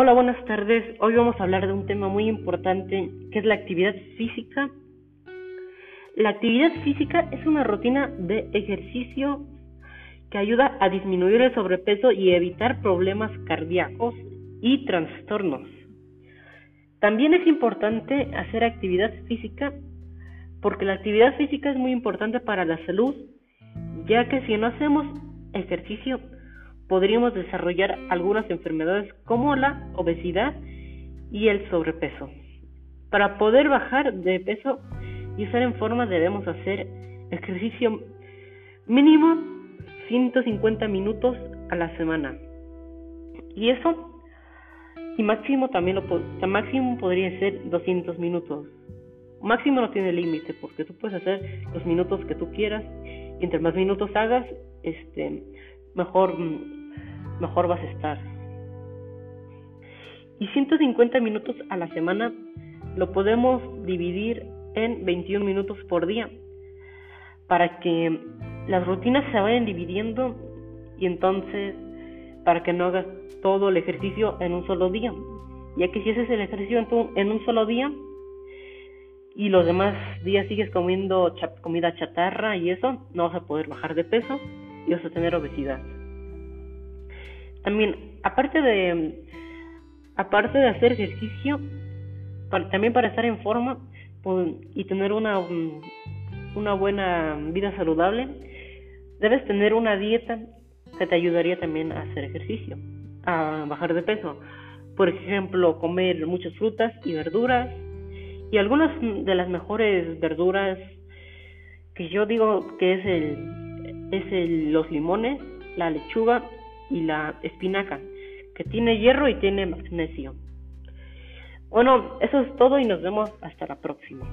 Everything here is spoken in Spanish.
Hola, buenas tardes. Hoy vamos a hablar de un tema muy importante que es la actividad física. La actividad física es una rutina de ejercicio que ayuda a disminuir el sobrepeso y evitar problemas cardíacos y trastornos. También es importante hacer actividad física porque la actividad física es muy importante para la salud, ya que si no hacemos ejercicio podríamos desarrollar algunas enfermedades como la obesidad y el sobrepeso. Para poder bajar de peso y estar en forma debemos hacer ejercicio mínimo 150 minutos a la semana. Y eso, y máximo también lo máximo podría ser 200 minutos. Máximo no tiene límite porque tú puedes hacer los minutos que tú quieras y entre más minutos hagas, este, mejor mejor vas a estar. Y 150 minutos a la semana lo podemos dividir en 21 minutos por día para que las rutinas se vayan dividiendo y entonces para que no hagas todo el ejercicio en un solo día, ya que si haces el ejercicio en, un solo día y los demás días sigues comiendo comida chatarra y eso, no vas a poder bajar de peso y vas a tener obesidad. También, aparte de aparte de hacer ejercicio, también para estar en forma pues, y tener una, una buena vida saludable, debes tener una dieta que te ayudaría también a hacer ejercicio, a bajar de peso. Por ejemplo, comer muchas frutas y verduras. Y algunas de las mejores verduras que yo digo que es el es el, los limones, la lechuga y la espinaca, que tiene hierro y tiene magnesio. Bueno, eso es todo y nos vemos hasta la próxima.